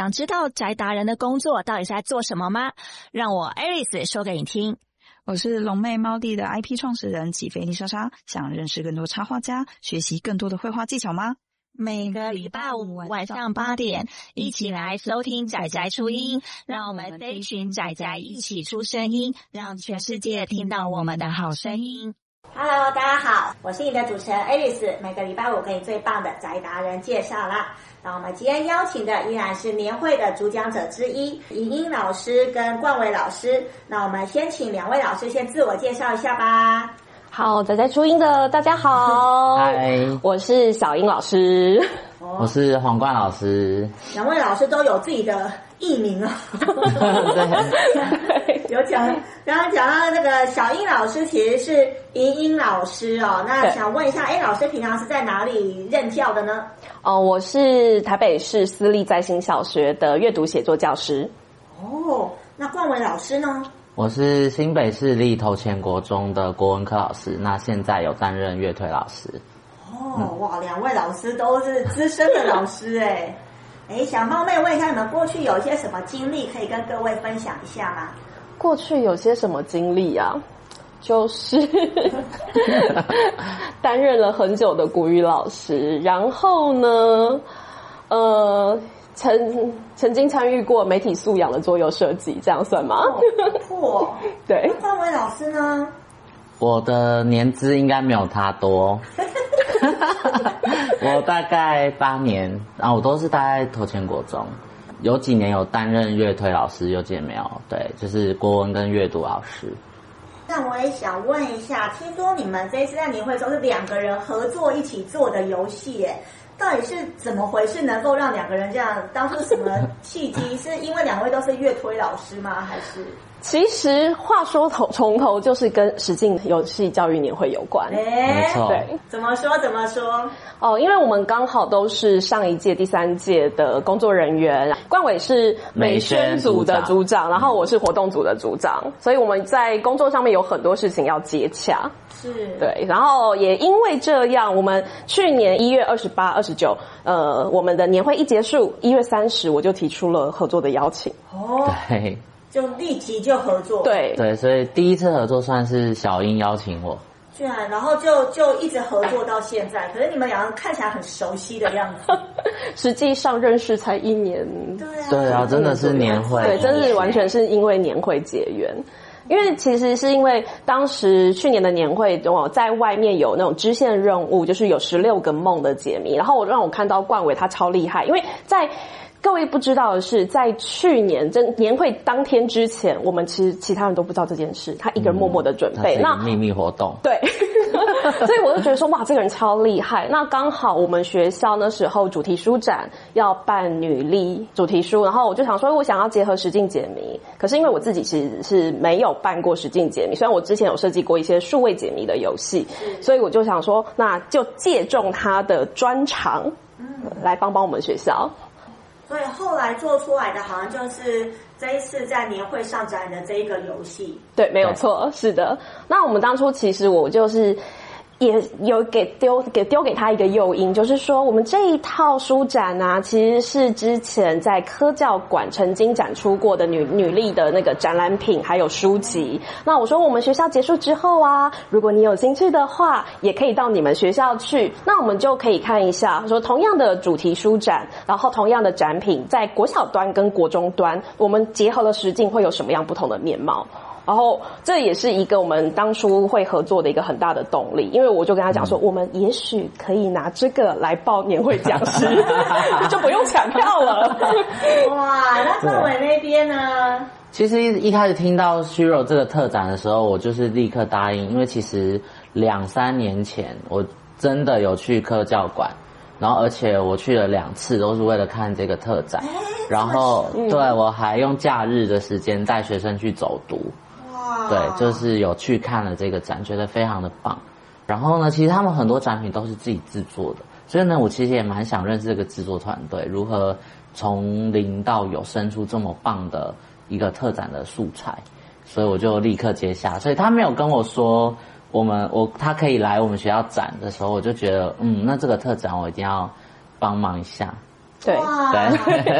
想知道宅达人的工作到底是在做什么吗？让我 Aris 说给你听。我是龙妹猫弟的 IP 创始人起飞丽莎莎，想认识更多插画家，学习更多的绘画技巧吗？每个礼拜五晚上八点，一起来收听仔仔出音，让我们这一群宅宅一起出声音，让全世界听到我们的好声音。Hello，大家好，我是你的主持人 Alice 每个礼拜五给你最棒的宅达人介绍啦。那我们今天邀请的依然是年会的主讲者之一，尹英老师跟冠伟老师。那我们先请两位老师先自我介绍一下吧。好，宅宅初音的大家好，嗨，我是小英老师，我是皇冠老师。两位老师都有自己的艺名啊。对，有讲，刚刚讲到那个小英老师其实是莹英老师哦。那想问一下，哎，老师平常是在哪里任教的呢？哦，我是台北市私立在新小学的阅读写作教师。哦，那冠伟老师呢？我是新北市立头前国中的国文科老师，那现在有担任乐推老师。哦，哇，两位老师都是资深的老师哎。哎，想冒昧问一下，你们过去有一些什么经历可以跟各位分享一下吗？过去有些什么经历啊？就是 担任了很久的国语老师，然后呢，呃。曾曾经参与过媒体素养的桌游设计，这样算吗？错，对。范伟老师呢？我的年资应该没有他多，我大概八年，然后我都是待在头前国中，有几年有担任乐推老师，有几年没有，对，就是国文跟阅读老师。那我也想问一下，听说你们这一次在年会中是两个人合作一起做的游戏，耶？到底是怎么回事？能够让两个人这样？当初什么契机？是因为两位都是乐推老师吗？还是？其实话说头从头就是跟实境游戏教育年会有关。哎，没错。对，怎么说？怎么说？哦，因为我们刚好都是上一届、第三届的工作人员。冠伟是美宣组的组长，组长，然后我是活动组的组长，所以我们在工作上面有很多事情要接洽。是对，然后也因为这样，我们去年一月二十八、二十九，呃，我们的年会一结束，一月三十，我就提出了合作的邀请。哦，对，就立即就合作。对对，所以第一次合作算是小英邀请我。居然，然后就就一直合作到现在。可是你们两个看起来很熟悉的样子，实际上认识才一年。对啊，对啊，真的是年会，对，真是完全是因为年会结缘。因为其实是因为当时去年的年会，我在外面有那种支线任务，就是有十六个梦的解谜，然后我让我看到冠伟他超厉害，因为在。各位不知道的是，在去年真年会当天之前，我们其实其他人都不知道这件事，他一个人默默的准备，嗯、那秘密活动。对，所以我就觉得说，哇，这个人超厉害。那刚好我们学校那时候主题书展要办女力主题书，然后我就想说，我想要结合实境解谜，可是因为我自己其实是没有办过实境解谜，虽然我之前有设计过一些数位解谜的游戏，所以我就想说，那就借重他的专长，来帮帮我们学校。所以后来做出来的好像就是这一次在年会上展的这一个游戏。对，没有错，是的。那我们当初其实我就是。也有给丢给丢给他一个诱因，就是说我们这一套书展啊，其实是之前在科教馆曾经展出过的女女力的那个展览品，还有书籍。那我说我们学校结束之后啊，如果你有兴趣的话，也可以到你们学校去，那我们就可以看一下，说同样的主题书展，然后同样的展品，在国小端跟国中端，我们结合了实境会有什么样不同的面貌？然后这也是一个我们当初会合作的一个很大的动力，因为我就跟他讲说，我们也许可以拿这个来报年会讲师，就不用抢票了。哇，那冠纬那边呢？其实一一开始听到虚柔这个特展的时候，我就是立刻答应，因为其实两三年前我真的有去科教馆，然后而且我去了两次，都是为了看这个特展，然后对我还用假日的时间带学生去走读。对，就是有去看了这个展，觉得非常的棒。然后呢，其实他们很多展品都是自己制作的，所以呢，我其实也蛮想认识这个制作团队，如何从零到有生出这么棒的一个特展的素材。所以我就立刻接下。所以他没有跟我说我们我他可以来我们学校展的时候，我就觉得嗯，那这个特展我一定要帮忙一下。对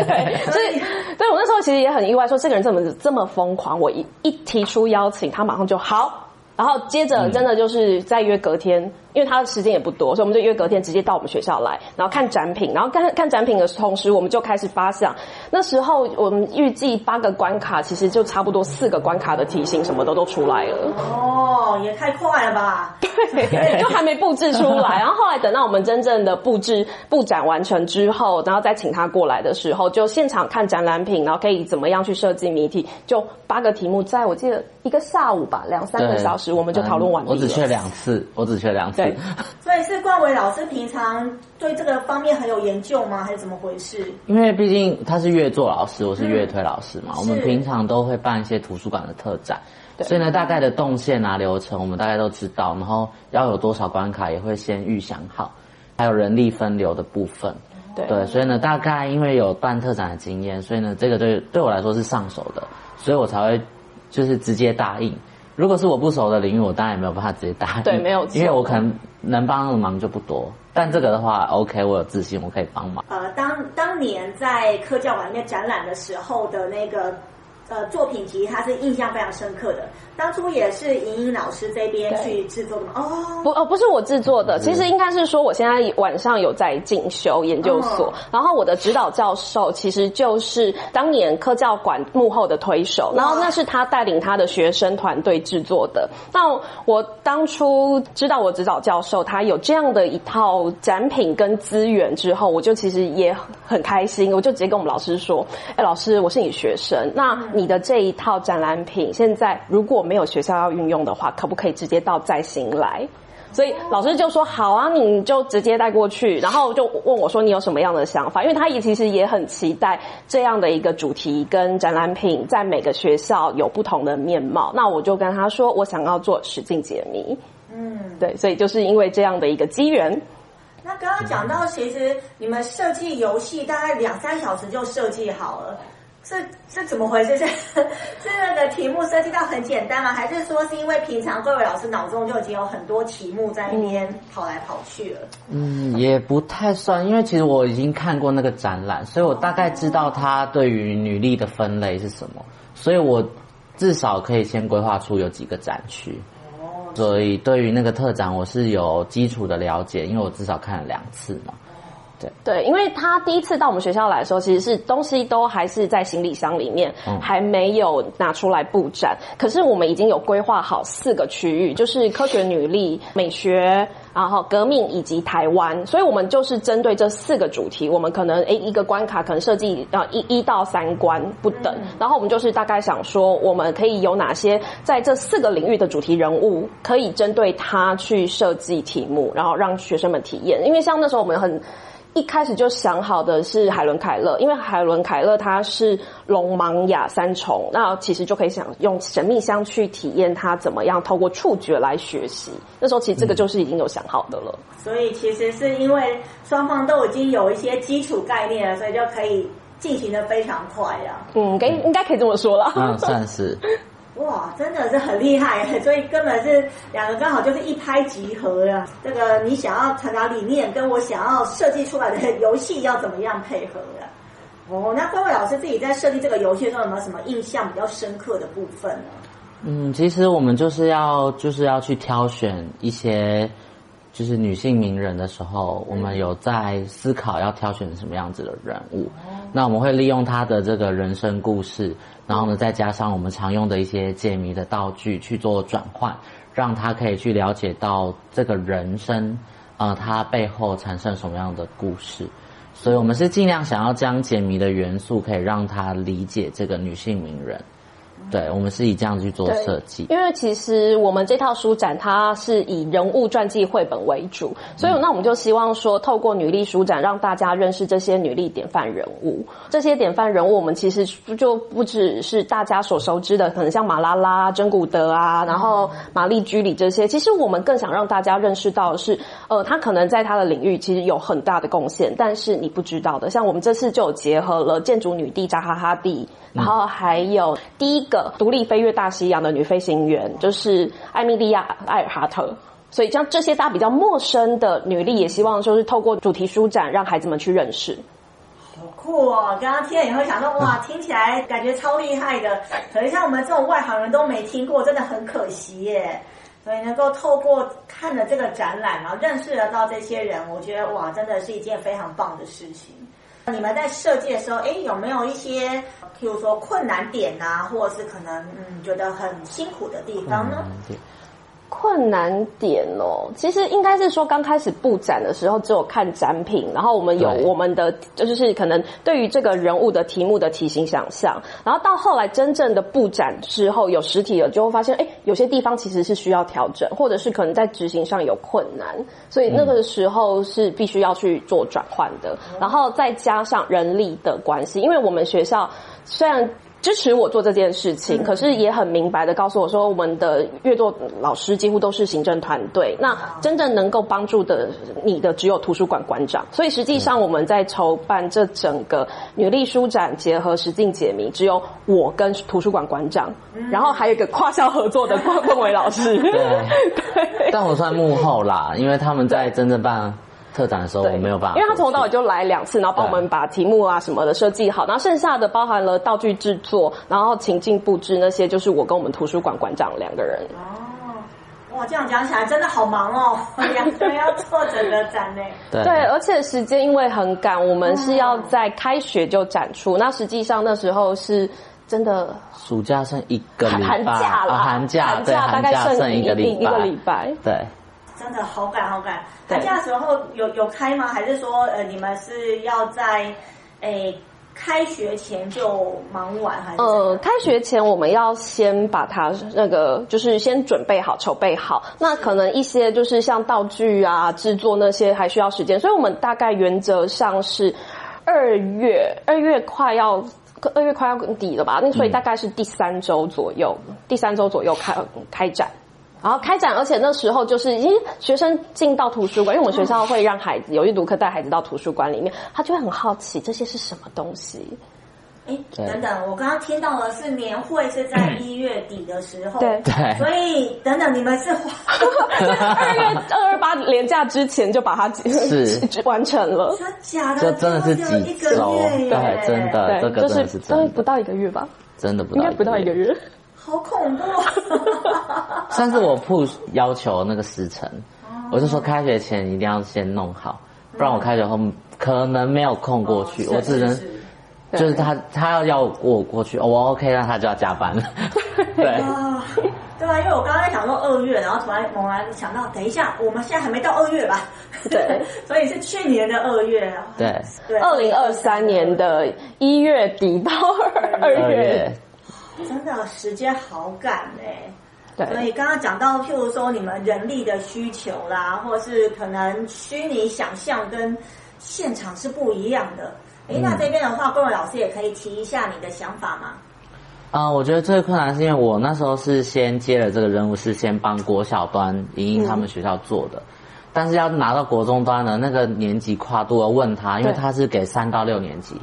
对，所以对我那时候其实也很意外，说这个人怎么这么疯狂？我一一提出邀请，他马上就好，然后接着真的就是再约隔天。嗯因为他的时间也不多，所以我们就约隔天直接到我们学校来，然后看展品，然后看看展品的同时，我们就开始发想。那时候我们预计八个关卡，其实就差不多四个关卡的题型什么的都出来了。哦，也太快了吧！对，就还没布置出来。然后后来等到我们真正的布置布展完成之后，然后再请他过来的时候，就现场看展览品，然后可以怎么样去设计谜题。就八个题目，在我记得一个下午吧，两三个小时，我们就讨论完毕了。我只去了两次，我只去了两次。对，所以是冠伟老师平常对这个方面很有研究吗？还是怎么回事？因为毕竟他是乐作老师，我是乐推老师嘛，嗯、我们平常都会办一些图书馆的特展，所以呢，大概的动线啊、流程我们大概都知道，然后要有多少关卡也会先预想好，还有人力分流的部分，对，对，所以呢，大概因为有办特展的经验，所以呢，这个对对我来说是上手的，所以我才会就是直接答应。如果是我不熟的领域，我当然也没有办法直接答应。对，没有，因为我可能能帮的忙就不多。但这个的话，OK，我有自信，我可以帮忙。呃，当当年在科教馆那展览的时候的那个。呃，作品集他是印象非常深刻的。当初也是莹莹老师这边去制作的吗？哦，不，哦，不是我制作的。其实应该是说，我现在晚上有在进修研究所，哦，然后我的指导教授其实就是当年科教馆幕后的推手，然后那是他带领他的学生团队制作的。那我当初知道我指导教授他有这样的一套展品跟资源之后，我就其实也很开心，我就直接跟我们老师说：“哎，老师，我是你学生，那。”你的这一套展览品，现在如果没有学校要运用的话，可不可以直接到再行来？所以老师就说好啊，你就直接带过去，然后就问我说你有什么样的想法？因为他也其实也很期待这样的一个主题跟展览品在每个学校有不同的面貌。那我就跟他说，我想要做实境解谜。嗯，对，所以就是因为这样的一个机缘。那刚刚讲到，其实你们设计游戏大概两三小时就设计好了。是是怎么回事？是是那个题目设计到很简单吗？还是说是因为平常各位老师脑中就已经有很多题目在那边跑来跑去了？嗯，也不太算，因为其实我已经看过那个展览，所以我大概知道它对于女力的分类是什么，所以我至少可以先规划出有几个展区。哦，所以对于那个特展，我是有基础的了解，因为我至少看了两次嘛。对，对，因为他第一次到我们学校来的时候，其实是东西都还是在行李箱里面，嗯、还没有拿出来布展。可是我们已经有规划好四个区域，就是科学、女力、美学，然后革命以及台湾。所以我们就是针对这四个主题，我们可能诶一个关卡可能设计呃一一到三关不等。嗯、然后我们就是大概想说，我们可以有哪些在这四个领域的主题人物，可以针对他去设计题目，然后让学生们体验。因为像那时候我们很。一开始就想好的是海伦凯勒，因为海伦凯勒他是聋盲哑三重，那其实就可以想用神秘箱去体验他怎么样透过触觉来学习。那时候其实这个就是已经有想好的了。所以其实是因为双方都已经有一些基础概念了，所以就可以进行的非常快呀。嗯，应应该可以这么说了。嗯，算是。哇，真的是很厉害，所以根本是两个刚好就是一拍即合呀。这个你想要传达理念，跟我想要设计出来的游戏要怎么样配合呀？哦，那各位老师自己在设计这个游戏的时候，有没有什么印象比较深刻的部分呢？嗯，其实我们就是要就是要去挑选一些就是女性名人的时候，我们有在思考要挑选什么样子的人物。那我们会利用她的这个人生故事。然后呢，再加上我们常用的一些解谜的道具去做转换，让她可以去了解到这个人生，呃，她背后产生什么样的故事。所以我们是尽量想要将解谜的元素，可以让她理解这个女性名人。对，我们是以这样去做设计，因为其实我们这套书展它是以人物传记绘本为主，所以那我们就希望说，透过女力书展，让大家认识这些女力典范人物。这些典范人物，我们其实就不只是大家所熟知的，可能像马拉拉、珍古德啊，然后玛丽居里这些。其实我们更想让大家认识到的是，呃，她可能在她的领域其实有很大的贡献，但是你不知道的。像我们这次就有结合了建筑女帝扎哈哈蒂，然后还有第一个。独立飞越大西洋的女飞行员就是艾米莉亚·艾尔哈特，所以像这些大家比较陌生的女力，也希望就是透过主题书展让孩子们去认识。酷哦！刚刚听了以后想说，哇，听起来感觉超厉害的。可是像我们这种外行人都没听过，真的很可惜耶。所以能够透过看了这个展览，然后认识得到这些人，我觉得哇，真的是一件非常棒的事情。你们在设计的时候，哎，有没有一些，譬如说困难点呐，或者是可能嗯觉得很辛苦的地方呢？对困难点哦，其实应该是说刚开始布展的时候，只有看展品，然后我们有我们的就是可能对于这个人物的题目的题型想象，然后到后来真正的布展之后有实体了，就会发现哎，有些地方其实是需要调整，或者是可能在执行上有困难，所以那个时候是必须要去做转换的，然后再加上人力的关系，因为我们学校虽然。支持我做这件事情，可是也很明白的告诉我说，我们的阅读老师几乎都是行政团队，那真正能够帮助的你的只有图书馆馆长。所以实际上我们在筹办这整个女力书展结合实境解谜，只有我跟图书馆馆长，然后还有一个跨校合作的关凤伟老师。对，对，但我算幕后啦，因为他们在真正办。特展的时候我没有办法，因为他从头到尾就来两次，然后帮我们把题目啊什么的设计好，然后剩下的包含了道具制作，然后情境布置那些，就是我跟我们图书馆馆长两个人。哦，哇，这样讲起来真的好忙哦，两个人要做整个展呢。对，对，而且时间因为很赶，我们是要在开学就展出，那实际上那时候是真的暑假剩一个礼拜，寒假了，寒假，寒假大概剩一个礼拜，一个礼拜，对。真的好赶好赶，寒假的时候有有开吗？还是说呃你们是要在诶开学前就忙完？还是呃开学前我们要先把它那个就是先准备好筹备好，那可能一些就是像道具啊制作那些还需要时间，所以我们大概原则上是二月二月快要二月快要底了吧？那所以大概是第三周左右，嗯、第三周左右开开展。然后开展，而且那时候就是，因为学生进到图书馆，因为我们学校会让孩子有阅读课带孩子到图书馆里面，他就会很好奇这些是什么东西。哎，等等，我刚刚听到的是年会是在一月底的时候，对 对，所以等等你们是二月二二八连假之前就把它是 完成了，真假的？这真的是几周？对，真的，这个真的是真的，不到一个月吧？真的不到，应该不到一个月。好恐怖！算是我 push 要求那个时辰，我就说开学前一定要先弄好，不然我开学后可能没有空过去，我只能就是他他要要我过去，我 OK，那他就要加班了。对啊，对啊，因为我刚刚在想说二月，然后突然猛然想到，等一下，我们现在还没到二月吧？对，所以是去年的二月。对，二零二三年的一月底到二月。真的时间好赶哎，对，所以刚刚讲到，譬如说你们人力的需求啦，或是可能虚拟想象跟现场是不一样的。哎、嗯，那这边的话，各位老师也可以提一下你的想法吗？啊、呃，我觉得最困难是因为我那时候是先接了这个任务，是先帮国小端莹莹他们学校做的，嗯、但是要拿到国中端的那个年级跨度，要问他，因为他是给三到六年级。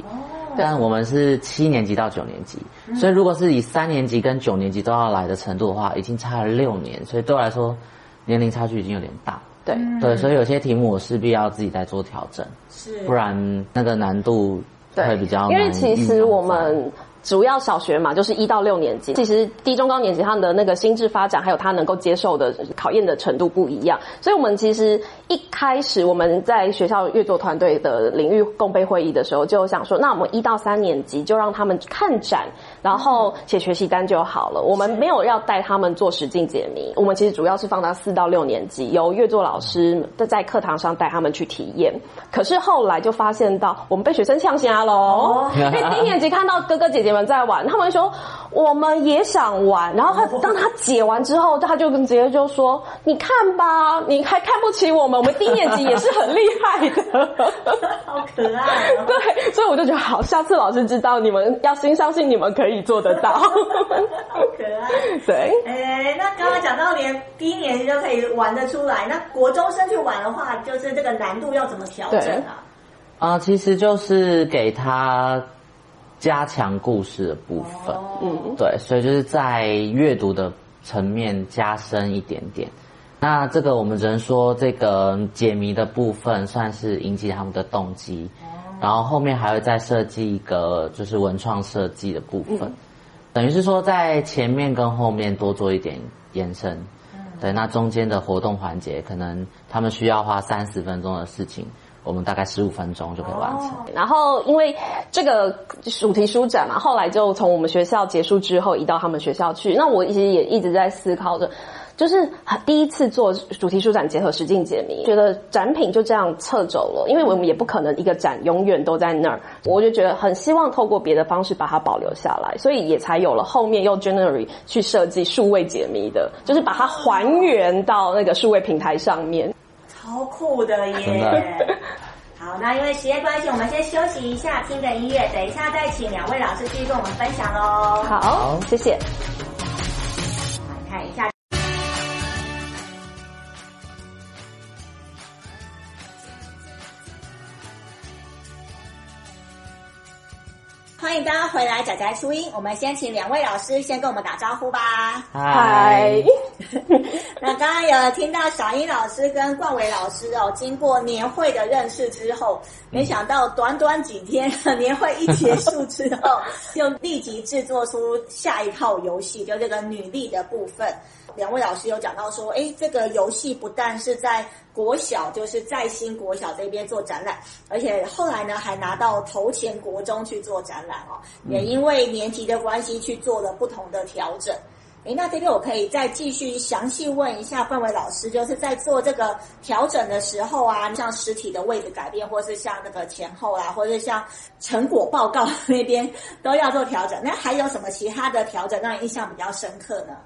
但我们是七年级到九年级，所以如果是以三年级跟九年级都要来的程度的话，已经差了六年，所以对我来说年龄差距已经有点大。对对，所以有些题目我势必要自己再做调整，是，不然那个难度会比较难。因为其实我们。主要小学嘛，就是一到六年级。其实低中高年级他们的那个心智发展，还有他能够接受的考验的程度不一样。所以，我们其实一开始我们在学校阅读团队的领域共备会议的时候，就想说，那我们一到三年级就让他们看展，然后写学习单就好了。我们没有要带他们做实境解谜。我们其实主要是放到四到六年级，由阅作老师在课堂上带他们去体验。可是后来就发现到，我们被学生呛瞎喽，因为低年级看到哥哥姐姐们。在玩，他们说我们也想玩，然后他当他解完之后，他就跟直接就说：“你看吧，你还看不起我们？我们低年级也是很厉害的，好可爱哦。”对，所以我就觉得好，下次老师知道你们要先相信你们可以做得到，好可爱。对，哎，那刚刚讲到连低年级都可以玩得出来，那国中生去玩的话，就是这个难度要怎么调整啊？啊、呃，其实就是给他。加强故事的部分，嗯，对，所以就是在阅读的层面加深一点点。那这个我们只能说，这个解谜的部分算是引起他们的动机。然后后面还会再设计一个就是文创设计的部分，嗯、等于是说在前面跟后面多做一点延伸。嗯、对，那中间的活动环节可能他们需要花三十分钟的事情。我们大概十五分钟就可以完成。Oh. 然后，因为这个主题书展嘛，后来就从我们学校结束之后移到他们学校去。那我其实也一直在思考着，就是第一次做主题书展结合实境解谜，觉得展品就这样撤走了，因为我们也不可能一个展永远都在那儿。我就觉得很希望透过别的方式把它保留下来，所以也才有了后面用 January 去设计数位解谜的，就是把它还原到那个数位平台上面。超酷的耶！好，那因为时间关系，我们先休息一下，听个音乐，等一下再请两位老师继续跟我们分享喽。好，谢谢。来看一下。欢迎大家回来，仔仔初音。我们先请两位老师先跟我们打招呼吧。嗨。那刚刚有听到小英老师跟冠伟老师哦，经过年会的认识之后，没想到短短几天 年会一结束之后，就立即制作出下一套游戏，就这个女力的部分。两位老师有讲到说，诶，这个游戏不但是在国小，就是在新国小这边做展览，而且后来呢还拿到头前国中去做展览哦，也因为年级的关系去做了不同的调整。诶，那这边我可以再继续详细问一下范伟老师，就是在做这个调整的时候啊，像实体的位置改变，或是像那个前后啊，或者是像成果报告 那边都要做调整，那还有什么其他的调整让你印象比较深刻呢？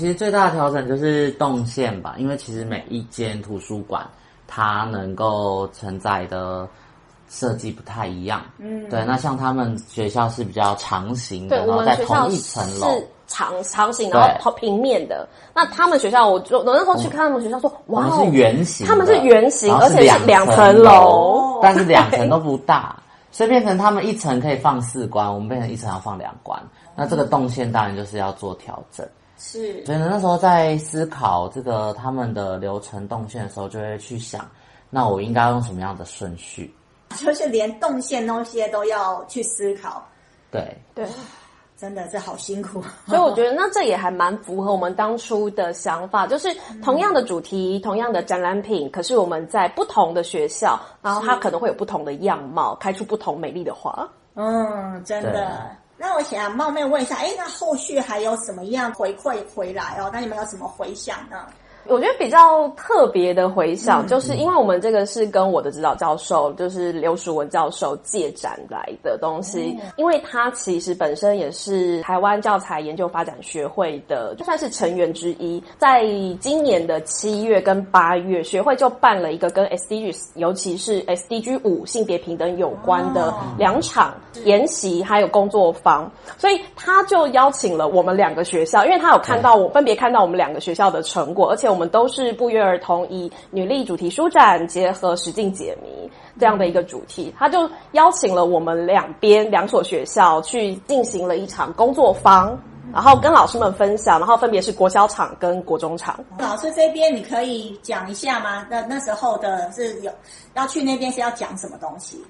其实最大的调整就是动线吧，因为其实每一间图书馆它能够承载的设计不太一样。嗯，对。那像他们学校是比较长形的，然后在同一层楼是长长形，然后平面的。那他们学校，我就我那时候去看他们学校说，说哇，是圆形，他们是圆形，而且是两层楼，但是 两层都不大，所以变成他们一层可以放四关，我们变成一层要放两关。那这个动线当然就是要做调整。是，所以呢，那时候在思考这个他们的流程动线的时候，就会去想，那我应该用什么样的顺序？就是连动线那些都要去思考。对对，真的是好辛苦。所以我觉得，那这也还蛮符合我们当初的想法，就是同样的主题、嗯、同样的展览品，可是我们在不同的学校，然后它可能会有不同的样貌，开出不同美丽的花。嗯，真的。那我想冒昧问一下，哎，那后续还有怎么样回馈回来哦？那你们有什么回想呢？我觉得比较特别的回想，就是因为我们这个是跟我的指导教授，就是刘淑文教授借展来的东西，因为他其实本身也是台湾教材研究发展学会的，就算是成员之一。在今年的七月跟八月，学会就办了一个跟 SDGs，尤其是 SDG 五性别平等有关的两场研习，还有工作坊，所以他就邀请了我们两个学校，因为他有看到我分别看到我们两个学校的成果，而且。我们都是不约而同以女力主题书展结合实境解谜这样的一个主题，他就邀请了我们两边两所学校去进行了一场工作坊，然后跟老师们分享，然后分别是国小场跟国中场。老师这边你可以讲一下吗？那那时候的是有要去那边是要讲什么东西？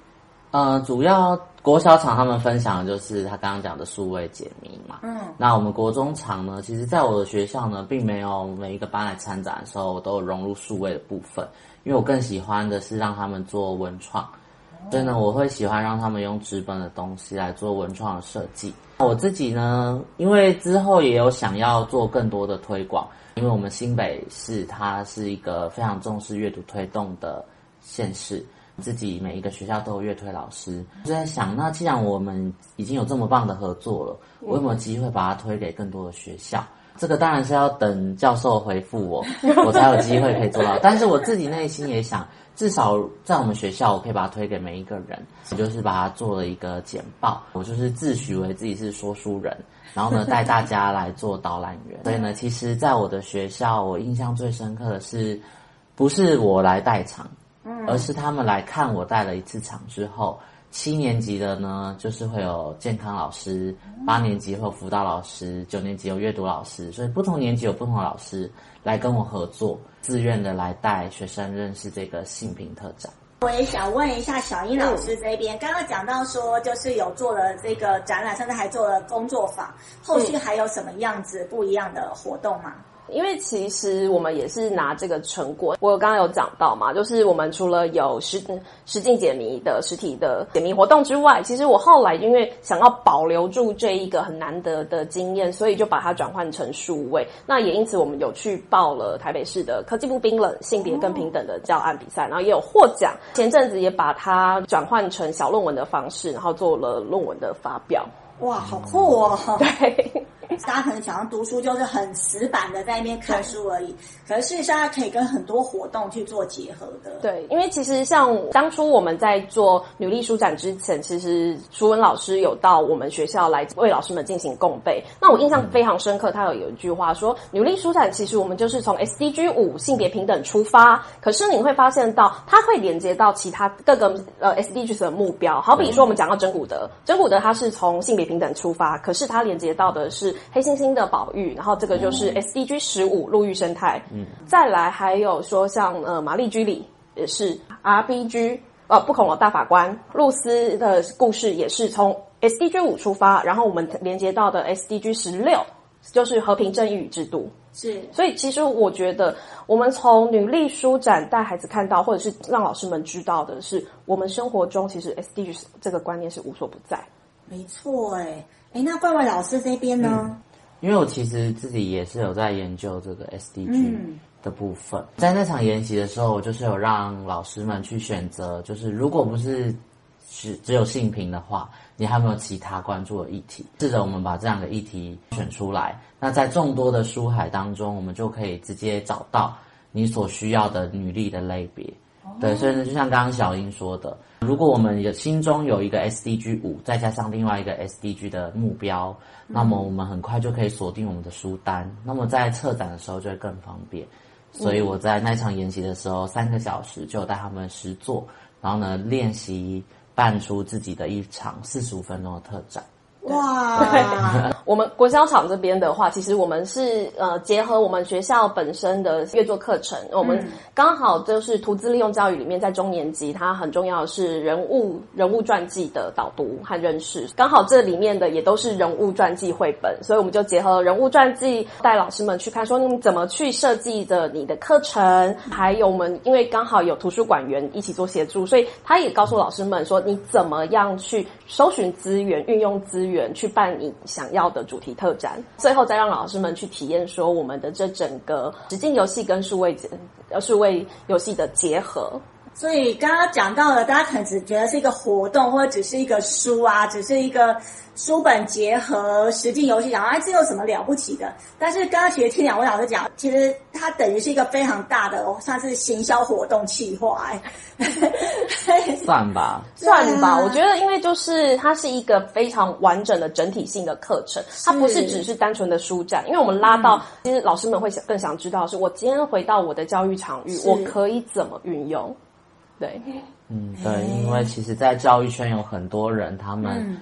呃，主要国小厂他们分享的就是他刚刚讲的数位解谜嘛。嗯，那我们国中厂呢，其实在我的学校呢，并没有每一个班来参展的时候，我都有融入数位的部分，因为我更喜欢的是让他们做文创，所以呢，我会喜欢让他们用纸本的东西来做文创的设计。我自己呢，因为之后也有想要做更多的推广，因为我们新北市它是一个非常重视阅读推动的县市。自己每一个学校都有乐推老师，就在想，那既然我们已经有这么棒的合作了，我有没有机会把它推给更多的学校？这个当然是要等教授回复我，我才有机会可以做到。但是我自己内心也想，至少在我们学校，我可以把它推给每一个人。我就是把它做了一个简报，我就是自诩为自己是说书人，然后呢，带大家来做导览员。所以呢，其实在我的学校，我印象最深刻的是，不是我来代场。而是他们来看我带了一次场之后，七年级的呢，就是会有健康老师；八年级会有辅导老师；九年级有阅读老师。所以不同年级有不同的老师来跟我合作，自愿的来带学生认识这个性平特展。我也想问一下小英老师这边，刚刚讲到说，就是有做了这个展览，甚至还做了工作坊，后续还有什么样子不一样的活动吗？因为其实我们也是拿这个成果，我刚刚有讲到嘛，就是我们除了有实实境解谜的实体的解谜活动之外，其实我后来因为想要保留住这一个很难得的经验，所以就把它转换成数位。那也因此我们有去报了台北市的科技部冰冷性别更平等的教案比赛，然后也有获奖。前阵子也把它转换成小论文的方式，然后做了论文的发表。哇，好酷哦！对。大家可能想要读书，就是很死板的在那边看书而已。可是事实上，可以跟很多活动去做结合的。对，因为其实像当初我们在做女力书展之前，其实淑文老师有到我们学校来为老师们进行共备。那我印象非常深刻，他有有一句话说：“女力书展其实我们就是从 SDG 五性别平等出发，可是你会发现到它会连接到其他各个呃 SDGs 的目标。好比说我们讲到真古德，真古德它是从性别平等出发，可是它连接到的是。黑猩猩的保育，然后这个就是 SDG 十五陆域生态。嗯，再来还有说像呃玛丽居里也是 RBG 呃不恐龙大法官露丝的故事也是从 SDG 五出发，然后我们连接到的 SDG 十六就是和平正义与制度。是，所以其实我觉得我们从女力书展带孩子看到，或者是让老师们知道的是，我们生活中其实 SDG 这个观念是无所不在。没错，哎。哎，那怪怪老师这边呢？嗯，因为我其实自己也是有在研究这个 SDG 的部分，嗯、在那场研习的时候，我就是有让老师们去选择，就是如果不是只只有性平的话，你还有没有其他关注的议题？试着我们把这样的议题选出来，那在众多的书海当中，我们就可以直接找到你所需要的女力的类别。对，所以呢，就像刚刚小英说的，如果我们有心中有一个 SDG 五，再加上另外一个 SDG 的目标，那么我们很快就可以锁定我们的书单，那么在策展的时候就会更方便。所以我在那场研习的时候，三个小时就带他们实做，然后呢练习办出自己的一场四十五分钟的特展。哇！我们国小厂这边的话，其实我们是呃结合我们学校本身的阅作课程，我们刚好就是图资利用教育里面，在中年级它很重要的是人物人物传记的导读和认识，刚好这里面的也都是人物传记绘本，所以我们就结合人物传记带老师们去看，说你们怎么去设计的你的课程，还有我们因为刚好有图书馆员一起做协助，所以他也告诉老师们说你怎么样去搜寻资源，运用资源。去办你想要的主题特展，最后再让老师们去体验说我们的这整个实境游戏跟数位呃数位游戏的结合。所以刚刚讲到了，大家可能只觉得是一个活动，或者只是一个书啊，只是一个书本结合实际游戏，然后哎，这有什么了不起的？但是刚刚其实听两位老师讲，其实它等于是一个非常大的，算是行销活动企划，哎，算吧，算吧。我觉得，因为就是它是一个非常完整的整体性的课程，它不是只是单纯的书展。因为我们拉到，其实老师们会想更想知道，是我今天回到我的教育场域，我可以怎么运用。对，嗯，对，因为其实，在教育圈有很多人，他们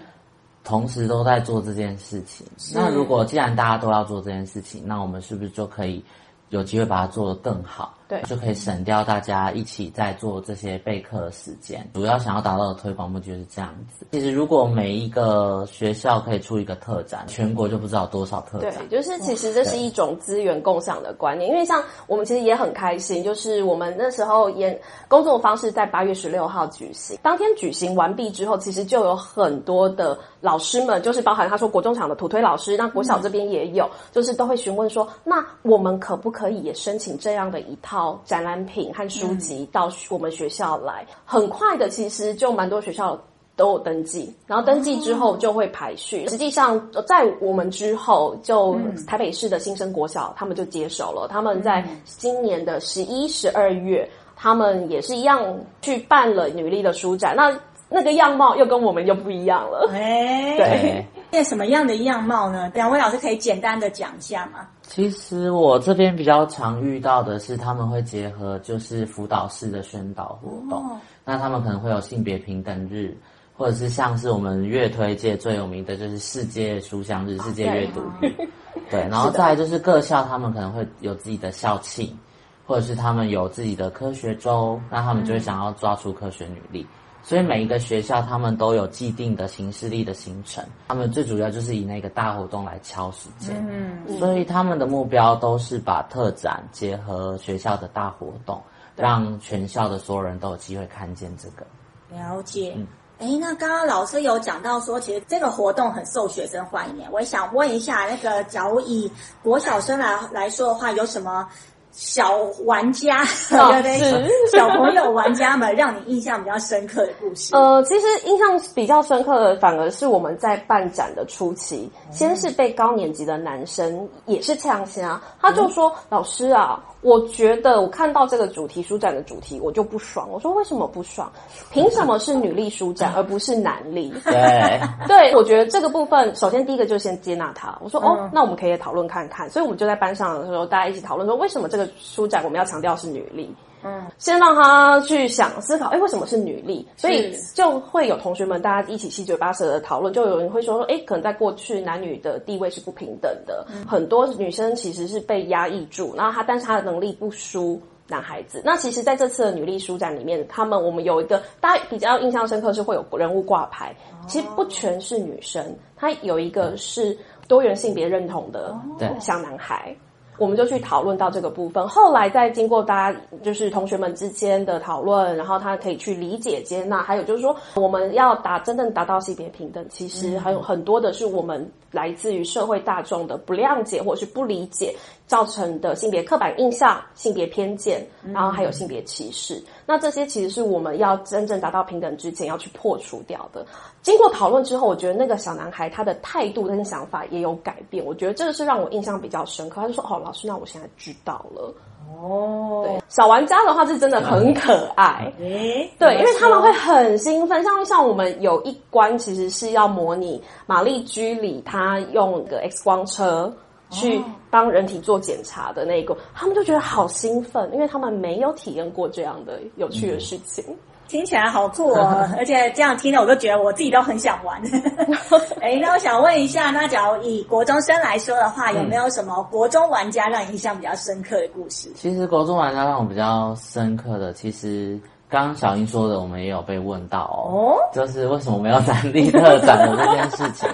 同时都在做这件事情。那如果既然大家都要做这件事情，那我们是不是就可以有机会把它做得更好？对，就可以省掉大家一起在做这些备课的时间。主要想要达到的推广目的就是这样子。其实，如果每一个学校可以出一个特展，全国就不知道多少特展。对，就是其实这是一种资源共享的观念。因为像我们其实也很开心，就是我们那时候演工作方式在八月十六号举行，当天举行完毕之后，其实就有很多的老师们，就是包含他说国中场的土推老师，那国小这边也有，嗯、就是都会询问说，那我们可不可以也申请这样的一套？展览品和书籍到我们学校来，嗯、很快的，其实就蛮多学校都有登记，然后登记之后就会排序。哦、实际上，在我们之后，就台北市的新生国小，他们就接手了。他们在今年的十一、十二月，他们也是一样去办了女力的书展。那那个样貌又跟我们又不一样了。哎，对，那什么样的样貌呢？两位老师可以简单的讲一下吗？其实我这边比较常遇到的是，他们会结合就是辅导式的宣导活动。哦、那他们可能会有性别平等日，或者是像是我们乐推界最有名的就是世界书香日、世界阅读日。对，对，然后再来就是各校他们可能会有自己的校庆，或者是他们有自己的科学周，那他们就会想要抓出科学女力。所以每一个学校他们都有既定的行事历的行程，他们最主要就是以那个大活动来敲时间。嗯，所以他们的目标都是把特展结合学校的大活动，让全校的所有人都有机会看见这个。了解。嗯，哎，那刚刚老师有讲到说，其实这个活动很受学生欢迎。我也想问一下，那个假如以国小生来来说的话，有什么？小玩家，哦、对对对，小朋友玩家们，让你印象比较深刻的故事。呃，其实印象比较深刻的，反而是我们在办展的初期，嗯、先是被高年级的男生也是呛声，他就说：“嗯、老师啊。”我觉得我看到这个主题书展的主题，我就不爽。我说为什么不爽？凭什么是女力书展而不是男力？对，对，我觉得这个部分，首先第一个就先接纳他。我说哦，那我们可以讨论看看。所以我们就在班上的时候，大家一起讨论说，为什么这个书展我们要强调是女力？嗯，先让他去想思考，哎，为什么是女力？所以就会有同学们大家一起七嘴八舌的讨论，就有人会说说，哎，可能在过去男女的地位是不平等的，嗯、很多女生其实是被压抑住，然后她但是她的能力不输男孩子。那其实在这次的女力书展里面，他们我们有一个大家比较印象深刻是会有人物挂牌，其实不全是女生，她有一个是多元性别认同的小男孩。我们就去讨论到这个部分，后来再经过大家就是同学们之间的讨论，然后他可以去理解接纳，还有就是说我们要达真正达到性别平等，其实还有很多的是我们来自于社会大众的不谅解或者是不理解造成的性别刻板印象、性别偏见，然后还有性别歧视。那这些其实是我们要真正达到平等之前要去破除掉的。经过讨论之后，我觉得那个小男孩他的态度跟想法也有改变，我觉得这个是让我印象比较深刻。他就说：“哦，老师，那我现在知道了。”哦，对，小玩家的话是真的很可爱。诶，对，因为他们会很兴奋，像像我们有一关其实是要模拟玛丽居里他用个 X 光车去帮人体做检查的那一个，他们就觉得好兴奋，因为他们没有体验过这样的有趣的事情。嗯听起来好酷哦，而且这样听了我都觉得我自己都很想玩。哎，那我想问一下，那假如以国中生来说的话，有没有什么国中玩家让你印象比较深刻的故事？其实国中玩家让我比较深刻的，其实刚刚小英说的，我们也有被问到哦，就是为什么我们要 男力特展的这件事情。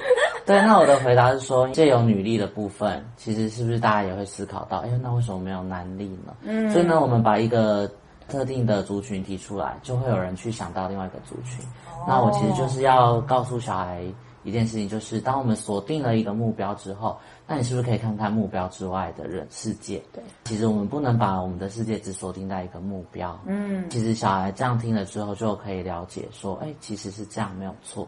对，那我的回答是说，借由女力的部分，其实是不是大家也会思考到，哎，那为什么没有男力呢？嗯，所以呢，我们把一个。特定的族群提出来，就会有人去想到另外一个族群。Oh. 那我其实就是要告诉小孩一件事情，就是当我们锁定了一个目标之后，那你是不是可以看看目标之外的人世界？对，其实我们不能把我们的世界只锁定在一个目标。嗯，其实小孩这样听了之后，就可以了解说，哎，其实是这样，没有错。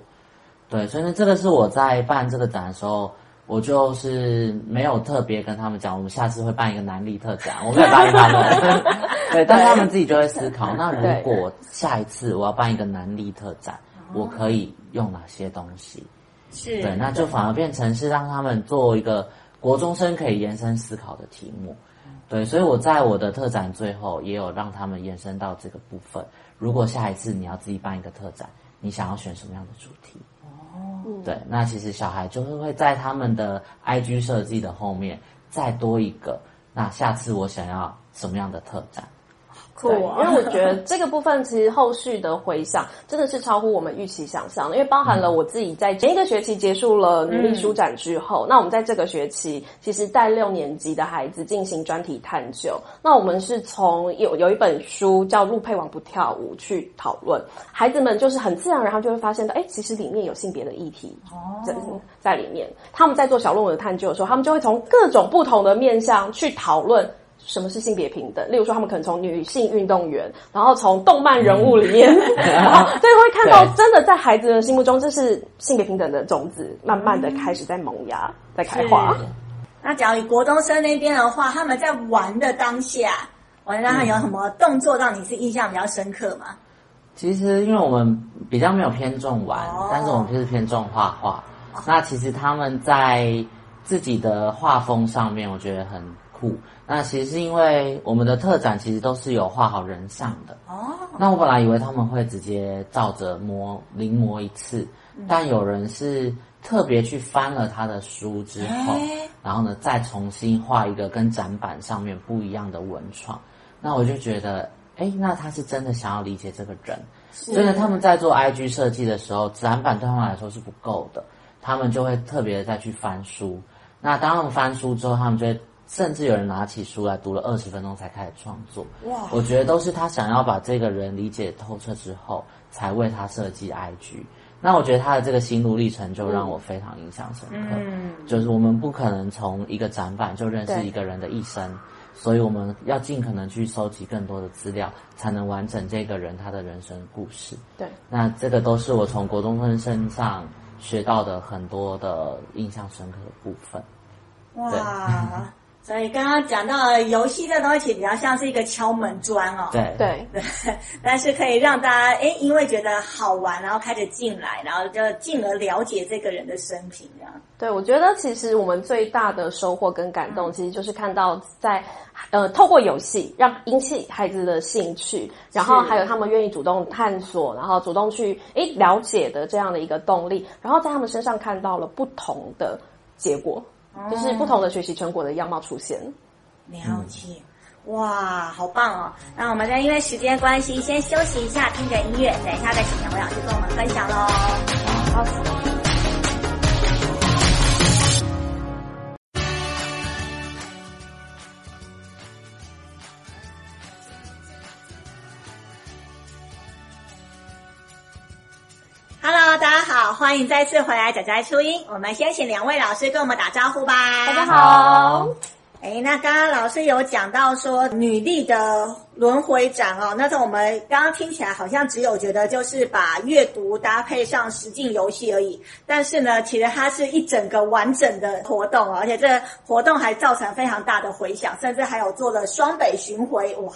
对，所以呢，这个是我在办这个展的时候。我就是没有特别跟他们讲，我们下次会办一个男力特展，我没有答应他们。对，但他们自己就会思考，那如果下一次我要办一个男力特展，我可以用哪些东西？是对，那就反而变成是让他们做一个国中生可以延伸思考的题目。对，所以我在我的特展最后也有让他们延伸到这个部分。如果下一次你要自己办一个特展，你想要选什么样的主题？哦，对，那其实小孩就是会在他们的 IG 设计的后面再多一个。那下次我想要什么样的特展？对，因为我觉得这个部分其实后续的回想真的是超乎我们预期想象的，因为包含了我自己在前一个学期结束了女力书展之后，嗯、那我们在这个学期其实带六年级的孩子进行专题探究。那我们是从有有一本书叫《陆配王不跳舞》去讨论，孩子们就是很自然，然后就会发现到，哎，其实里面有性别的议题在在里面。他们在做小论文的探究的时候，他们就会从各种不同的面向去讨论。什么是性别平等？例如说，他们可能从女性运动员，然后从动漫人物里面，嗯、然后所以会看到，真的在孩子的心目中，这是性别平等的种子，慢慢的开始在萌芽，在开花。那假如以国中生那边的话，他们在玩的当下，玩的当下有什么动作让你是印象比较深刻吗？其实，因为我们比较没有偏重玩，哦、但是我们就是偏重画画。哦、那其实他们在自己的画风上面，我觉得很酷。那其实是因为我们的特展其实都是有画好人像的哦。那我本来以为他们会直接照着模临摹一次，但有人是特别去翻了他的书之后，然后呢再重新画一个跟展板上面不一样的文创。那我就觉得，哎，那他是真的想要理解这个人，所以呢他们在做 IG 设计的时候，展板对他们来说是不够的，他们就会特别的再去翻书。那当他们翻书之后，他们就会甚至有人拿起书来读了二十分钟才开始创作。哇，我觉得都是他想要把这个人理解透彻之后，才为他设计 IG。那我觉得他的这个心路历程就让我非常印象深刻。嗯，就是我们不可能从一个展板就认识一个人的一生，所以我们要尽可能去收集更多的资料，才能完整这个人他的人生故事。对，那这个都是我从国中生身上学到的很多的印象深刻的部分。哇！所以刚刚讲到游戏这东西，比较像是一个敲门砖哦。对对对，但是可以让大家哎，因为觉得好玩，然后开始进来，然后就进而了解这个人的生平这样。对，我觉得其实我们最大的收获跟感动，其实就是看到在呃透过游戏让引起孩子的兴趣，然后还有他们愿意主动探索，然后主动去哎了解的这样的一个动力，然后在他们身上看到了不同的结果。就是不同的学习成果的样貌出现。了解，哇，好棒哦！那我们呢因为时间关系，先休息一下，听着音乐，等一下再请两位老师跟我们分享喽。好。欢迎再次回来，仔仔初音。我们先请两位老师跟我们打招呼吧。大家好。哎，那刚刚老师有讲到说女力的轮回展哦，那是我们刚刚听起来好像只有觉得就是把阅读搭配上实境游戏而已，但是呢，其实它是一整个完整的活动，而且这个活动还造成非常大的回响，甚至还有做了双北巡回，哇，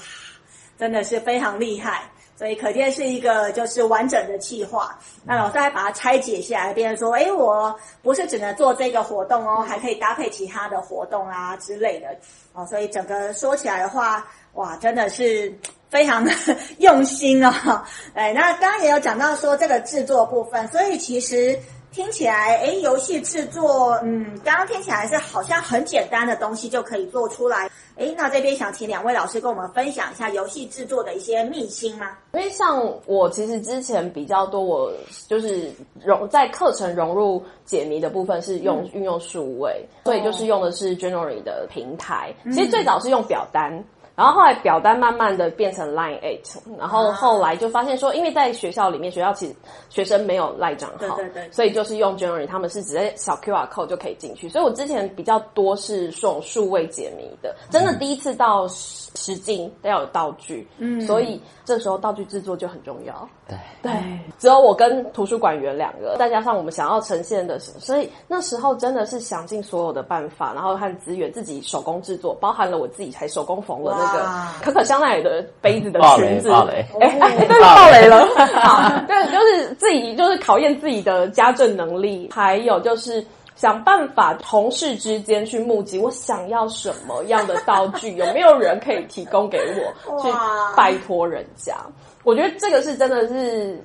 真的是非常厉害。所以可见是一个就是完整的计划。那老师还把它拆解下来，变成说，诶，我不是只能做这个活动哦，还可以搭配其他的活动啊之类的哦。所以整个说起来的话，哇，真的是非常的用心哦。哎，那刚刚也有讲到说这个制作部分，所以其实。听起来，诶，游戏制作，嗯，刚刚听起来是好像很简单的东西就可以做出来。诶，那这边想请两位老师跟我们分享一下游戏制作的一些秘辛吗？因为像我其实之前比较多，我就是融在课程融入解谜的部分是用、嗯、运用数位，所以就是用的是 January 的平台。其实最早是用表单。然后后来表单慢慢的变成 Line Eight，然后后来就发现说，因为在学校里面，学校其实学生没有 Line 账号，对对对，所以就是用 January，他们是直接扫 QR code 就可以进去。所以我之前比较多是这种数位解谜的，真的第一次到实境都要有道具，嗯，所以这时候道具制作就很重要。对。对，只有我跟图书馆员两个，再加上我们想要呈现的是，所以那时候真的是想尽所有的办法，然后和资源自己手工制作，包含了我自己还手工缝了那个可可香奈儿的杯子的裙子，哎哎，对，爆雷了，好，对，就是自己就是考验自己的家政能力，还有就是。想办法同事之间去募集我想要什么样的道具，有没有人可以提供给我？去拜托人家。我觉得这个是真的是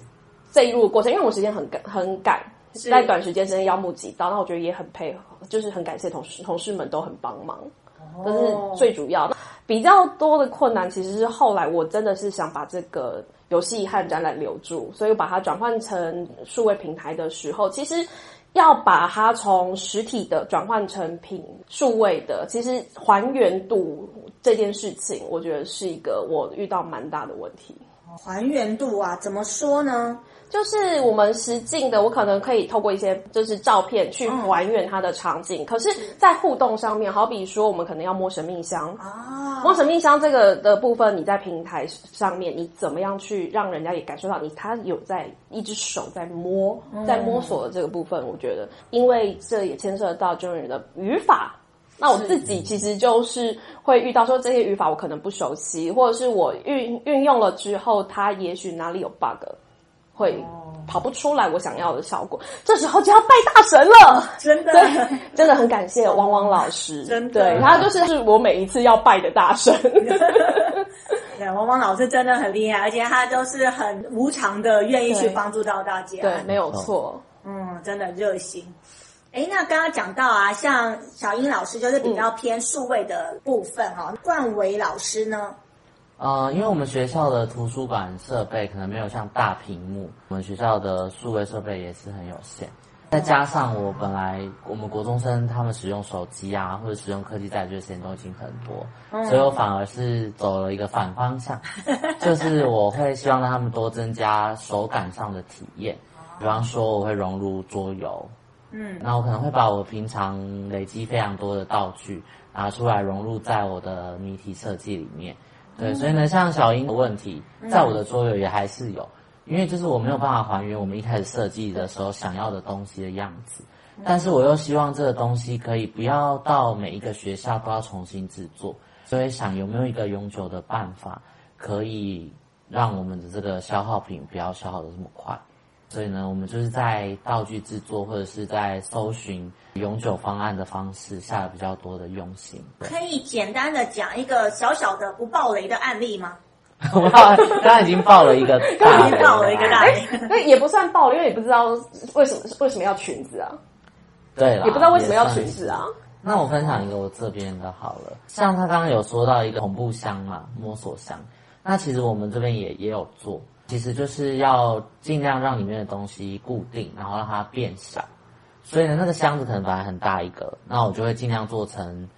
这一路的过程，因为我时间很赶很赶，在短时间之内要募集到，那我觉得也很配合，就是很感谢同事同事们都很帮忙，这是最主要的。比较多的困难其实是后来我真的是想把这个游戏和展览留住，所以我把它转换成数位平台的时候，其实。要把它从实体的转换成品数位的，其实还原度这件事情，我觉得是一个我遇到蛮大的问题。还原度啊，怎么说呢？就是我们实境的，我可能可以透过一些就是照片去还原它的场景，嗯、可是，在互动上面，好比说我们可能要摸神秘箱啊，摸神秘箱这个的部分，你在平台上面，你怎么样去让人家也感受到你他有在一只手在摸，在摸索的这个部分，嗯、我觉得，因为这也牵涉到中文的语法，那我自己其实就是会遇到说这些语法我可能不熟悉，或者是我运运用了之后，它也许哪里有 bug。会跑不出来我想要的效果，这时候就要拜大神了，真的，真的很感谢 汪汪老师，真的，对，他就是是我每一次要拜的大神。对，汪汪老师真的很厉害，而且他都是很无偿的，愿意去帮助到大家，对，没有错，嗯，真的热心。哎，那刚刚讲到啊，像小英老师就是比较偏数位的部分哦，冠伟老师呢？呃，因为我们学校的图书馆设备可能没有像大屏幕，我们学校的数位设备也是很有限。再加上我本来我们国中生他们使用手机啊，或者使用科技载具的时间都已经很多，嗯、所以我反而是走了一个反方向，就是我会希望让他们多增加手感上的体验，比方说我会融入桌游，嗯，那我可能会把我平常累积非常多的道具拿出来融入在我的谜题设计里面，对，所以呢，像小英的问题，在我的桌游也还是有。因为就是我没有办法还原我们一开始设计的时候想要的东西的样子，但是我又希望这个东西可以不要到每一个学校都要重新制作，所以想有没有一个永久的办法，可以让我们的这个消耗品不要消耗的这么快。所以呢，我们就是在道具制作或者是在搜寻永久方案的方式下了比较多的用心。可以简单的讲一个小小的不爆雷的案例吗？我刚刚已经爆了一个，刚刚已经爆了一个大雷，那 也不算爆，因为也不知道为什么为什么要裙子啊？对了，也不知道为什么要裙子啊？那我分享一个我这边的好了，像他刚刚有说到一个恐怖箱嘛，摸索箱，那其实我们这边也也有做，其实就是要尽量让里面的东西固定，然后让它变小，所以呢，那个箱子可能本来很大一个，那我就会尽量做成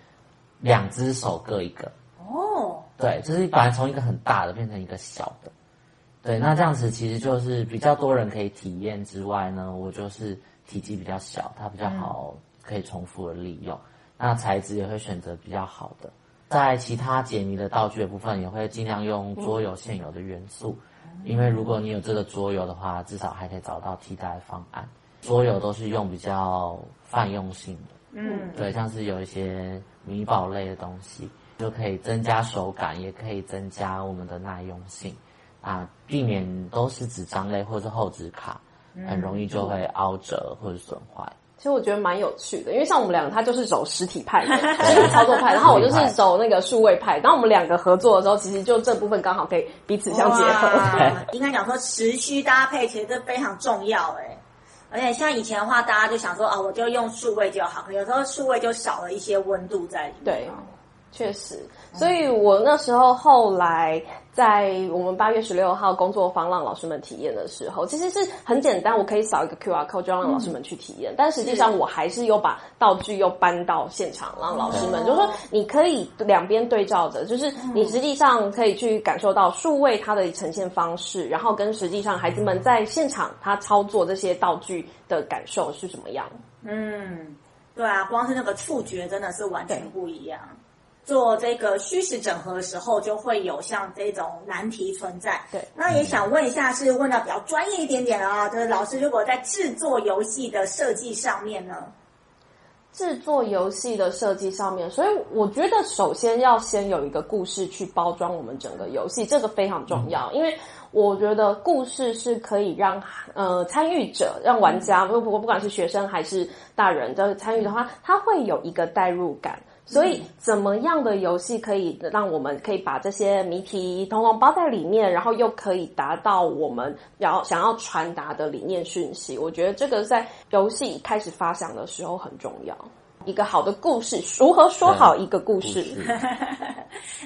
两只手各一个。哦。对，就是本来从一个很大的变成一个小的，对，那这样子其实就是比较多人可以体验之外呢，我就是体积比较小，它比较好可以重复的利用，那材质也会选择比较好的，在其他解谜的道具的部分也会尽量用桌游现有的元素，因为如果你有这个桌游的话，至少还可以找到替代方案。桌游都是用比较泛用性的，嗯，对，像是有一些米宝类的东西。就可以增加手感，也可以增加我们的耐用性，啊，避免都是纸张类或者是厚纸卡，很容易就会凹折或者损坏。其实我觉得蛮有趣的，因为像我们两个，他就是走实体派的实体 操作派，然后我就是走那个数位派。当我们两个合作的时候，其实就这部分刚好可以彼此相结合。应该讲说时区搭配，其实这非常重要哎。而且像以前的话，大家就想说啊，我就用数位就好，有时候数位就少了一些温度在里面。对。确实，所以我那时候后来在我们八月十六号工作坊让老师们体验的时候，其实是很简单，我可以扫一个 QR code 就让老师们去体验。嗯、但实际上我还是又把道具又搬到现场，让老师们、嗯、就是说你可以两边对照着，就是你实际上可以去感受到数位它的呈现方式，然后跟实际上孩子们在现场他操作这些道具的感受是怎么样。嗯，对啊，光是那个触觉真的是完全不一样。做这个虚实整合的时候，就会有像这种难题存在。对，那也想问一下，是问到比较专业一点点啊，就是老师，如果在制作游戏的设计上面呢？制作游戏的设计上面，所以我觉得首先要先有一个故事去包装我们整个游戏，这个非常重要，嗯、因为我觉得故事是可以让呃参与者、让玩家，不不不管是学生还是大人就是参与的话，他会有一个代入感。所以，怎么样的游戏可以让我们可以把这些谜题统统包在里面，然后又可以达到我们要想要传达的理念讯息？我觉得这个在游戏一开始发想的时候很重要。一个好的故事，如何说好一个故事？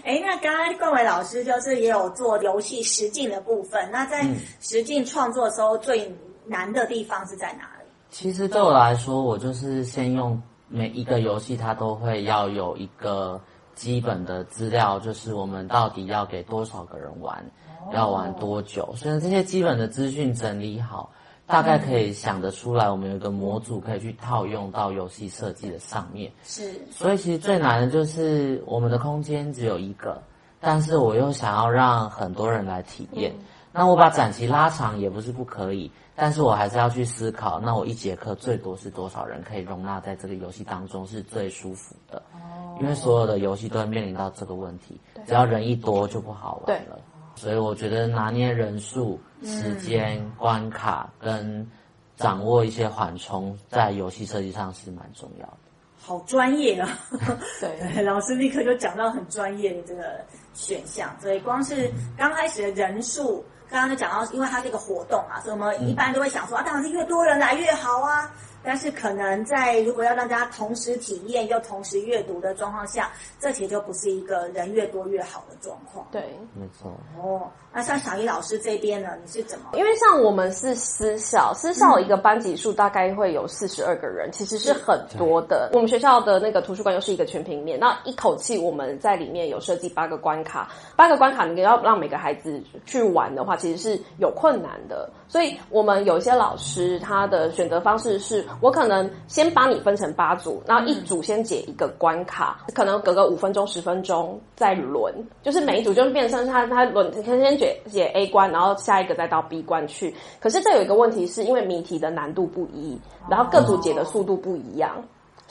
哎，那刚刚冠伟老师就是也有做游戏实境的部分。那在实境创作的时候，最难的地方是在哪里？其实对我来说，我就是先用。每一个游戏它都会要有一个基本的资料，就是我们到底要给多少个人玩，要玩多久。所以这些基本的资讯整理好，大概可以想得出来，我们有一个模组可以去套用到游戏设计的上面。是，所以其实最难的就是我们的空间只有一个，但是我又想要让很多人来体验。那我把展期拉长也不是不可以。但是我还是要去思考，那我一节课最多是多少人可以容纳在这个游戏当中是最舒服的？哦，因为所有的游戏都会面临到这个问题，只要人一多就不好玩了。所以我觉得拿捏人数、时间、关卡跟掌握一些缓冲，在游戏设计上是蛮重要的。好专业啊！对，老师立刻就讲到很专业的这个选项，所以光是刚开始的人数。刚刚就讲到，因为它是一个活动啊，所以我们一般都会想说啊，当然是越多人来越好啊。但是可能在如果要让大家同时体验又同时阅读的状况下，这其实就不是一个人越多越好的状况。对，没错。哦，那像小一老师这边呢，你是怎么？因为像我们是私校，私校一个班级数大概会有四十二个人，嗯、其实是很多的。我们学校的那个图书馆又是一个全平面，那一口气我们在里面有设计八个关卡，八个关卡你要让每个孩子去玩的话，其实是有困难的。所以我们有些老师他的选择方式是。我可能先把你分成八组，然后一组先解一个关卡，可能隔个五分钟、十分钟再轮，就是每一组就变成他他轮，先先解解 A 关，然后下一个再到 B 关去。可是这有一个问题，是因为谜题的难度不一，然后各组解的速度不一样，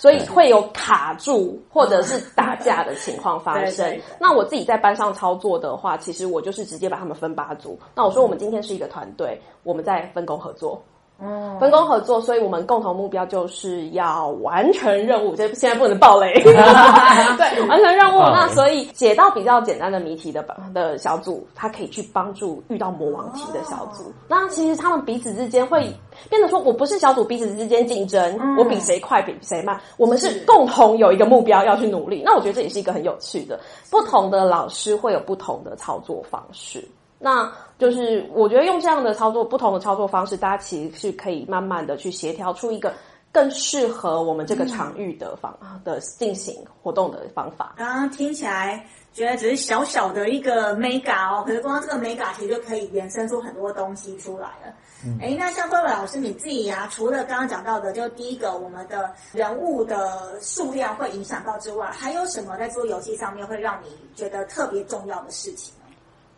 所以会有卡住或者是打架的情况发生。那我自己在班上操作的话，其实我就是直接把他们分八组。那我说我们今天是一个团队，我们在分工合作。嗯，分工合作，所以我们共同目标就是要完成任务。这现在不能爆雷，对，完成任务。那所以解到比较简单的谜题的的小组，他可以去帮助遇到魔王题的小组。那其实他们彼此之间会变得说，我不是小组彼此之间竞争，我比谁快，比谁慢，我们是共同有一个目标要去努力。那我觉得这也是一个很有趣的，不同的老师会有不同的操作方式。那就是我觉得用这样的操作，不同的操作方式，大家其实是可以慢慢的去协调出一个更适合我们这个场域的方、嗯、的进行活动的方法。刚刚听起来觉得只是小小的一个 mega 哦，可是光这个 mega 其实就可以延伸出很多东西出来了。嗯，哎，那像各位老师你自己呀、啊，除了刚刚讲到的，就第一个我们的人物的数量会影响到之外，还有什么在做游戏上面会让你觉得特别重要的事情？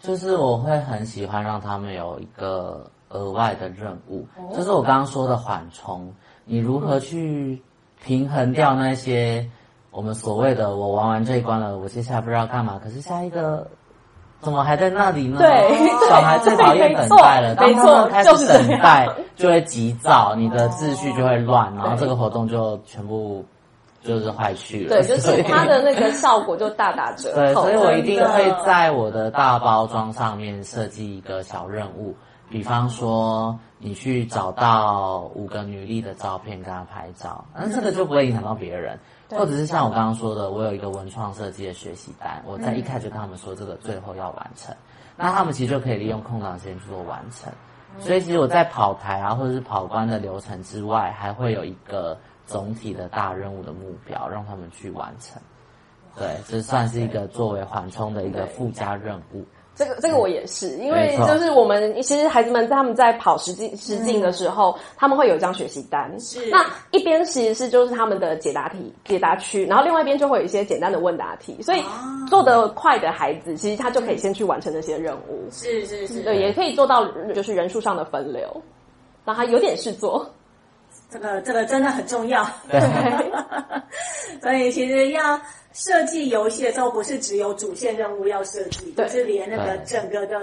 就是我会很喜欢让他们有一个额外的任务，就是我刚刚说的缓冲，你如何去平衡掉那些我们所谓的我玩完这一关了，我接下来不知道干嘛，可是下一个怎么还在那里呢？对，小孩最讨厌等待了，当他们开始等待就会急躁，你的秩序就会乱，然后这个活动就全部。就是坏去了，对，就是它的那个效果就大打折扣。对，所以我一定会在我的大包装上面设计一个小任务，比方说你去找到五个女力的照片，跟她拍照，那这个就不会影响到别人。或者是像我刚刚说的，我有一个文创设计的学习单，我在一开始就跟他们说这个最后要完成，那他们其实就可以利用空档时间去做完成。所以其实我在跑台啊，或者是跑关的流程之外，还会有一个。总体的大任务的目标，让他们去完成。对，这算是一个作为缓冲的一个附加任务。这个这个我也是，因为就是我们其实孩子们他们在跑实际实境的时候，嗯、他们会有一张学习单。是，那一边其实是就是他们的解答题解答区，然后另外一边就会有一些简单的问答题。所以做得快的孩子，其实他就可以先去完成那些任务。是是是，对，也可以做到就是人数上的分流，让他有点事做。这个这个真的很重要，对，所以其实要设计游戏的时候，不是只有主线任务要设计，对，就是连那个整个的。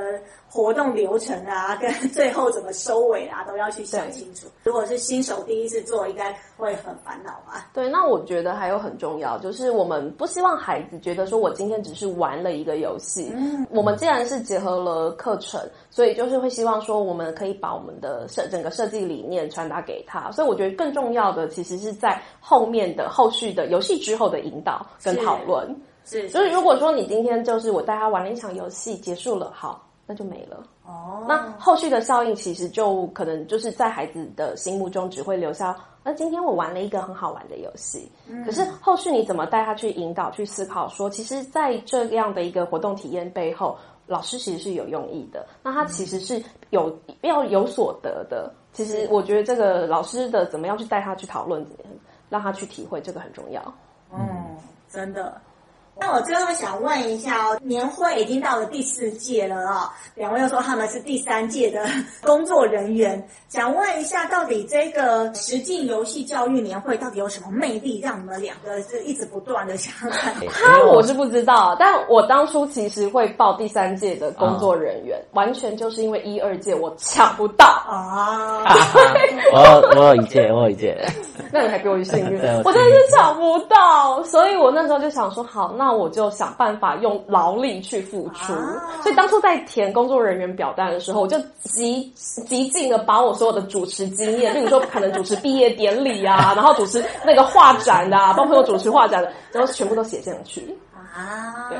活动流程啊，跟最后怎么收尾啊，都要去想清楚。如果是新手第一次做，应该会很烦恼吧？对，那我觉得还有很重要，就是我们不希望孩子觉得说我今天只是玩了一个游戏。嗯，我们既然是结合了课程，所以就是会希望说我们可以把我们的设整个设计理念传达给他。所以我觉得更重要的其实是在后面的后续的游戏之后的引导跟讨论。是，所以如果说你今天就是我带他玩了一场游戏结束了，好。那就没了哦。那后续的效应其实就可能就是在孩子的心目中只会留下。那今天我玩了一个很好玩的游戏，嗯，可是后续你怎么带他去引导、去思考？说其实，在这样的一个活动体验背后，老师其实是有用意的。那他其实是有要有所得的。其实我觉得这个老师的怎么样去带他去讨论，让他去体会，这个很重要。嗯，真的。那我最后想问一下哦，年会已经到了第四届了哦，两位又说他们是第三届的 工作人员，想问一下，到底这个实境游戏教育年会到底有什么魅力，让你们两个是一直不断的想看？他我是不知道，但我当初其实会报第三届的工作人员，嗯、完全就是因为一二届我抢不到 啊，我有我有一届，我有一届。那你还比我幸运，我真的是抢不到，所以我那时候就想说，好，那我就想办法用劳力去付出。所以当初在填工作人员表单的时候，我就极极尽的把我所有的主持经验，例如说可能主持毕业典礼啊，然后主持那个画展的，啊，帮朋友主持画展的，然后全部都写进去啊。对，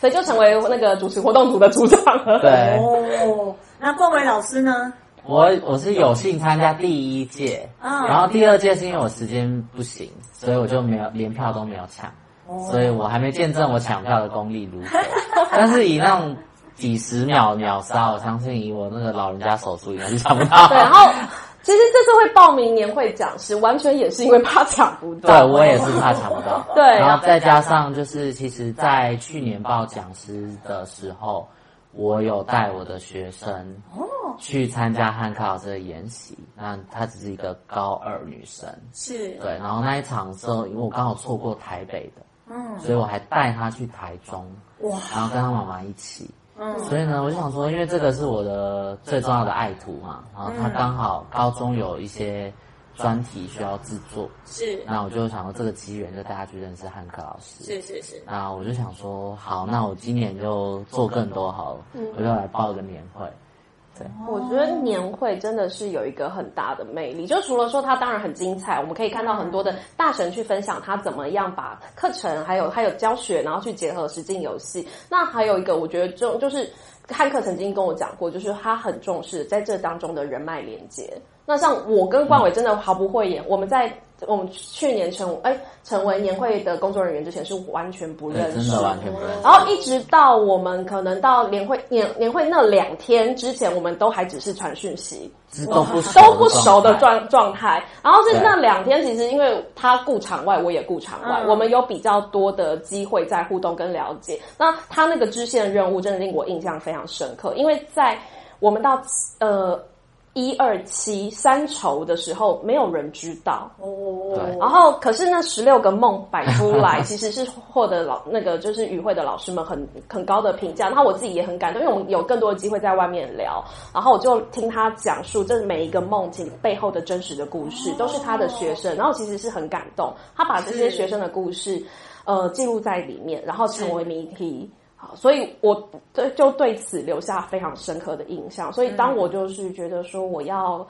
所以就成为那个主持活动组的组长了。对哦，那冠伟老师呢？我我是有幸参加第一届，然后第二届是因为我时间不行，所以我就没有连票都没有抢，所以我还没见证我抢票的功力如何。但是以那种几十秒秒杀，我相信以我那个老人家手速应该是抢不到。对，然后其实这次会报名年会讲师，完全也是因为怕抢不到。对，我也是怕抢不到。对，然后再加上就是，其实，在去年报讲师的时候。我有带我的学生去参加汉克老师的研习，那她只是一个高二女生，是对。然后那一场的时候，因为我刚好错过台北的，嗯，所以我还带他去台中，哇，然后跟他妈妈一起，嗯，所以呢，我就想说，因为这个是我的最重要的爱徒嘛，然后他刚好高中有一些。专题需要制作，是，那我就想说这个机缘就带他去认识汉克老师，是是是，那我就想说好，那我今年就做更多好了，嗯、我就来报个年会。对，我觉得年会真的是有一个很大的魅力，就除了说它当然很精彩，我们可以看到很多的大神去分享他怎么样把课程还有还有教学，然后去结合实境游戏。那还有一个，我觉得就就是汉克曾经跟我讲过，就是他很重视在这当中的人脉连接。那像我跟冠伟真的毫不讳言，我们在我们去年成哎成为年会的工作人员之前是完全不认识，真的完全不认识。然后一直到我们可能到年会年年会那两天之前，我们都还只是传讯息，都不都不熟的状状态。然后是那两天，其实因为他顾场外，我也顾场外，我们有比较多的机会在互动跟了解。那他那个支线任务真的令我印象非常深刻，因为在我们到呃。一二七三筹的时候，没有人知道哦。对，然后可是那十六个梦摆出来，其实是获得老那个就是与会的老师们很很高的评价。然后我自己也很感动，因为我们有更多的机会在外面聊。然后我就听他讲述这每一个梦境背后的真实的故事，都是他的学生。然后其实是很感动，他把这些学生的故事呃记录在里面，然后成为谜题。所以，我对就对此留下非常深刻的印象。所以，当我就是觉得说我要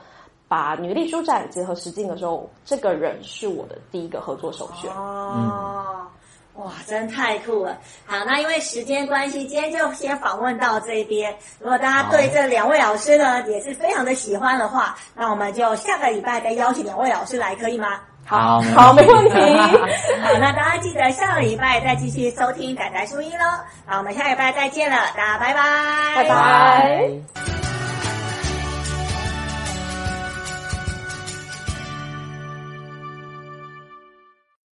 把女力书展结合实境的时候，这个人是我的第一个合作首选。哦，哇，真太酷了！好，那因为时间关系，今天就先访问到这边。如果大家对这两位老师呢也是非常的喜欢的话，那我们就下个礼拜再邀请两位老师来，可以吗？好，好，没问题。好，那大家记得下个礼拜再继续收听仔仔书音喽。好，我们下礼拜再见了，大家拜拜，拜拜。